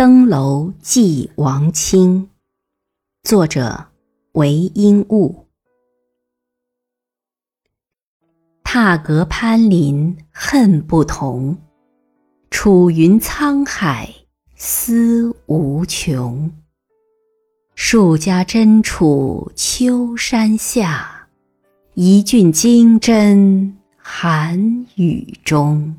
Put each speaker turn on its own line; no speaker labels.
登楼寄王清，作者韦应物。踏阁攀林恨不同，楚云沧海思无穷。数家珍处秋山下，一郡金针寒雨中。